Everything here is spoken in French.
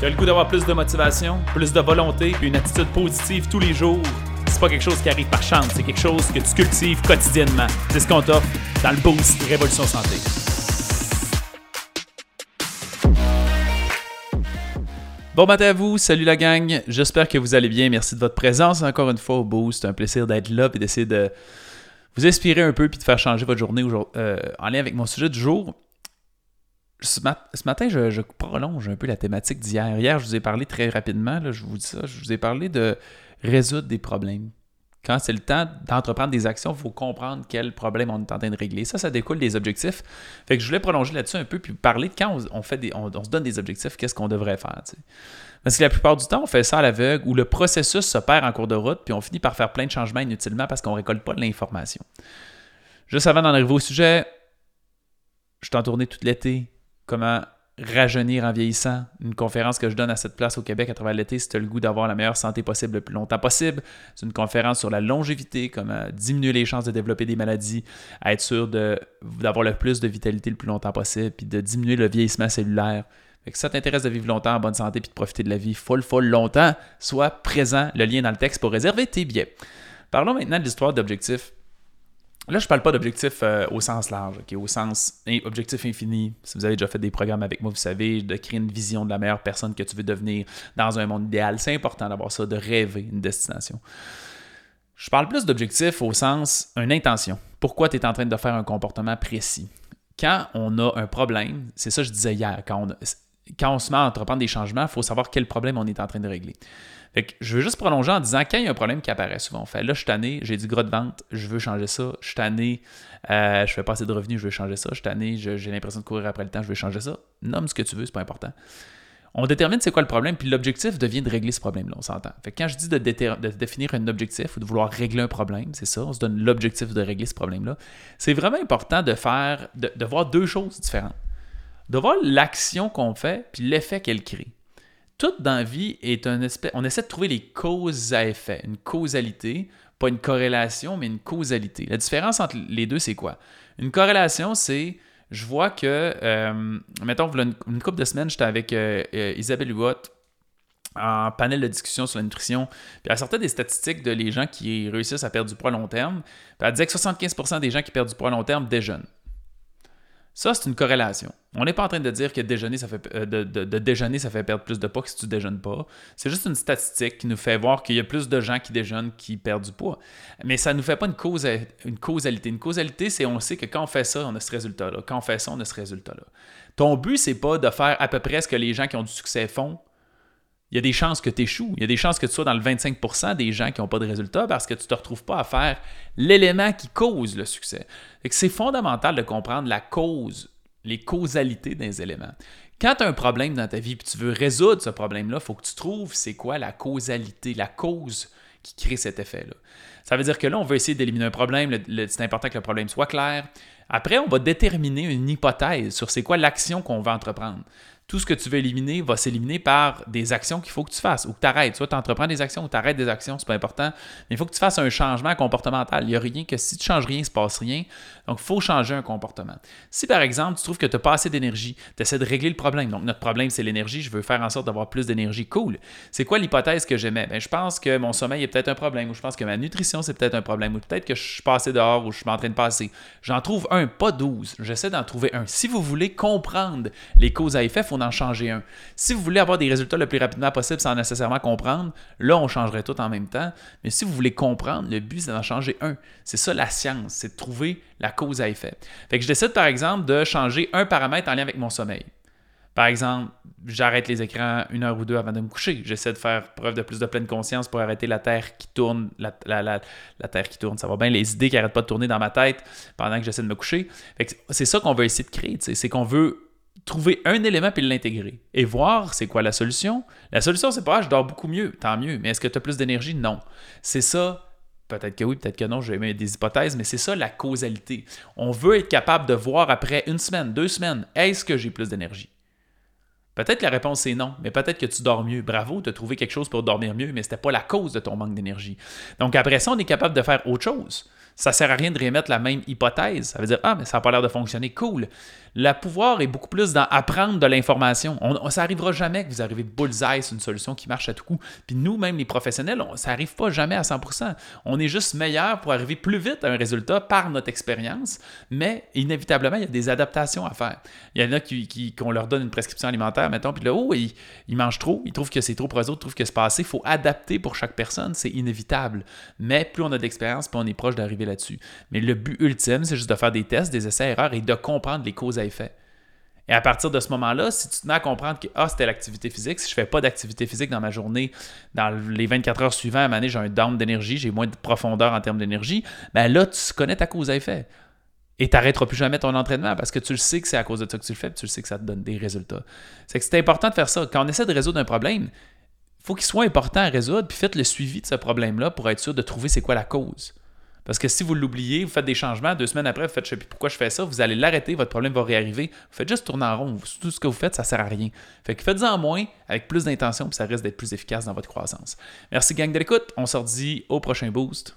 Tu as le goût d'avoir plus de motivation, plus de volonté, puis une attitude positive tous les jours? C'est pas quelque chose qui arrive par chance, c'est quelque chose que tu cultives quotidiennement. C'est ce qu'on t'offre dans le Boost Révolution Santé. Bon matin à vous, salut la gang, j'espère que vous allez bien, merci de votre présence encore une fois au Boost, c'est un plaisir d'être là et d'essayer de vous inspirer un peu puis de faire changer votre journée euh, en lien avec mon sujet du jour ce, matin, je, prolonge un peu la thématique d'hier. Hier, je vous ai parlé très rapidement, je vous dis ça, je vous ai parlé de résoudre des problèmes. Quand c'est le temps d'entreprendre des actions, il faut comprendre quel problème on est en train de régler. Ça, ça découle des objectifs. Fait que je voulais prolonger là-dessus un peu, puis parler de quand on, fait des, on, se donne des objectifs, qu'est-ce qu'on devrait faire. Parce que la plupart du temps, on fait ça à l'aveugle, où le processus se perd en cours de route, puis on finit par faire plein de changements inutilement parce qu'on ne récolte pas de l'information. Juste avant d'en arriver au sujet, je t'en tourné tout l'été comment rajeunir en vieillissant. Une conférence que je donne à cette place au Québec à travers l'été, si tu as le goût d'avoir la meilleure santé possible le plus longtemps possible. C'est une conférence sur la longévité, comment diminuer les chances de développer des maladies, être sûr d'avoir le plus de vitalité le plus longtemps possible, puis de diminuer le vieillissement cellulaire. Fait que si ça t'intéresse de vivre longtemps en bonne santé puis de profiter de la vie full, full longtemps, sois présent, le lien dans le texte pour réserver tes billets. Parlons maintenant de l'histoire d'objectifs. Là, je ne parle pas d'objectif euh, au sens large, au sens objectif infini. Si vous avez déjà fait des programmes avec moi, vous savez, de créer une vision de la meilleure personne que tu veux devenir dans un monde idéal. C'est important d'avoir ça, de rêver une destination. Je parle plus d'objectif au sens une intention. Pourquoi tu es en train de faire un comportement précis? Quand on a un problème, c'est ça que je disais hier, quand on, quand on se met à entreprendre des changements, il faut savoir quel problème on est en train de régler. Fait je veux juste prolonger en disant quand il y a un problème qui apparaît souvent, fait là, je suis j'ai du gros de vente, je veux changer ça, je suis euh, je fais pas assez de revenus, je veux changer ça, je suis j'ai l'impression de courir après le temps, je veux changer ça. Nomme ce que tu veux, c'est pas important. On détermine c'est quoi le problème, puis l'objectif devient de régler ce problème-là, on s'entend. Fait quand je dis de, définir un objectif ou de vouloir régler un problème, c'est ça, on se donne l'objectif de régler ce problème-là, c'est vraiment important de faire, de voir deux choses différentes. De voir l'action qu'on fait, puis l'effet qu'elle crée tout dans la vie est un espèce. On essaie de trouver les causes à effet, une causalité, pas une corrélation, mais une causalité. La différence entre les deux, c'est quoi? Une corrélation, c'est je vois que, euh, mettons, une, une couple de semaines, j'étais avec euh, euh, Isabelle Huot en panel de discussion sur la nutrition. Puis elle sortait des statistiques de les gens qui réussissent à perdre du poids à long terme. Puis elle disait que 75% des gens qui perdent du poids à long terme déjeunent. Ça, c'est une corrélation. On n'est pas en train de dire que déjeuner, ça fait, euh, de, déjeuner, ça fait perdre plus de poids que si tu ne déjeunes pas. C'est juste une statistique qui nous fait voir qu'il y a plus de gens qui déjeunent qui perdent du poids. Mais ça ne nous fait pas une causalité. Une causalité, c'est on sait que quand on fait ça, on a ce résultat-là. Quand on fait ça, on a ce résultat-là. Ton but, c'est pas de faire à peu près ce que les gens qui ont du succès font il y a des chances que tu échoues. Il y a des chances que tu sois dans le 25% des gens qui n'ont pas de résultats parce que tu ne te retrouves pas à faire l'élément qui cause le succès. C'est fondamental de comprendre la cause, les causalités des éléments. Quand tu as un problème dans ta vie et tu veux résoudre ce problème-là, il faut que tu trouves c'est quoi la causalité, la cause qui crée cet effet-là. Ça veut dire que là, on veut essayer d'éliminer un problème. C'est important que le problème soit clair. Après, on va déterminer une hypothèse sur c'est quoi l'action qu'on va entreprendre tout ce que tu veux éliminer va s'éliminer par des actions qu'il faut que tu fasses ou que tu arrêtes. Soit tu entreprends des actions ou tu arrêtes des actions, c'est pas important. Mais il faut que tu fasses un changement comportemental. Il n'y a rien que si tu changes rien, il ne se passe rien. Donc, il faut changer un comportement. Si par exemple, tu trouves que tu n'as pas assez d'énergie, tu essaies de régler le problème. Donc, notre problème, c'est l'énergie. Je veux faire en sorte d'avoir plus d'énergie. Cool. C'est quoi l'hypothèse que j'aimais? Ben, je pense que mon sommeil est peut-être un problème, ou je pense que ma nutrition, c'est peut-être un problème, ou peut-être que je suis passé dehors ou je suis en train de passer. J'en trouve un, pas douze. J'essaie d'en trouver un. Si vous voulez comprendre les causes à effet, il faut en changer un. Si vous voulez avoir des résultats le plus rapidement possible sans nécessairement comprendre, là, on changerait tout en même temps. Mais si vous voulez comprendre, le but, c'est d'en changer un. C'est ça la science, c'est de trouver la cause à effet. Fait que je décide par exemple de changer un paramètre en lien avec mon sommeil. Par exemple, j'arrête les écrans une heure ou deux avant de me coucher. J'essaie de faire preuve de plus de pleine conscience pour arrêter la terre qui tourne, la, terre qui tourne, ça va bien, les idées qui n'arrêtent pas de tourner dans ma tête pendant que j'essaie de me coucher. C'est ça qu'on veut essayer de créer, c'est qu'on veut trouver un élément puis l'intégrer et voir c'est quoi la solution. La solution, c'est pas ah, je dors beaucoup mieux, tant mieux, mais est-ce que tu as plus d'énergie? Non. C'est ça Peut-être que oui, peut-être que non, j'ai des hypothèses, mais c'est ça la causalité. On veut être capable de voir après une semaine, deux semaines, est-ce que j'ai plus d'énergie? Peut-être que la réponse c'est non, mais peut-être que tu dors mieux. Bravo, tu as trouvé quelque chose pour dormir mieux, mais ce n'était pas la cause de ton manque d'énergie. Donc après ça, on est capable de faire autre chose. Ça ne sert à rien de remettre la même hypothèse. Ça veut dire Ah, mais ça n'a pas l'air de fonctionner. Cool. Le pouvoir est beaucoup plus dans apprendre de l'information. On, ça n'arrivera jamais que vous arrivez bullseye sur une solution qui marche à tout coup. Puis nous, même les professionnels, ça n'arrive pas jamais à 100%. On est juste meilleur pour arriver plus vite à un résultat par notre expérience, mais inévitablement, il y a des adaptations à faire. Il y en a qui, qui qu'on leur donne une prescription alimentaire, mettons, puis là, oh, ils, ils mangent trop, ils trouvent que c'est trop pour eux autres, ils trouvent que c'est pas assez. Il faut adapter pour chaque personne, c'est inévitable. Mais plus on a d'expérience, plus on est proche d'arriver là-dessus. Mais le but ultime, c'est juste de faire des tests, des essais-erreurs et de comprendre les causes à Et à partir de ce moment-là, si tu te à comprendre que ah, c'était l'activité physique, si je ne fais pas d'activité physique dans ma journée, dans les 24 heures suivantes, à j'ai un down d'énergie, j'ai moins de profondeur en termes d'énergie, ben là, tu connais ta cause à effet. Et tu n'arrêteras plus jamais ton entraînement parce que tu le sais que c'est à cause de ça que tu le fais, tu le sais que ça te donne des résultats. C'est que c'est important de faire ça. Quand on essaie de résoudre un problème, il faut qu'il soit important à résoudre, puis faites le suivi de ce problème-là pour être sûr de trouver c'est quoi la cause. Parce que si vous l'oubliez, vous faites des changements, deux semaines après, vous faites je sais plus pourquoi je fais ça, vous allez l'arrêter, votre problème va réarriver. Vous faites juste tourner en rond. Tout ce que vous faites, ça sert à rien. Fait que faites-en moins avec plus d'intention, puis ça risque d'être plus efficace dans votre croissance. Merci gang de l'écoute. On se redit au prochain boost.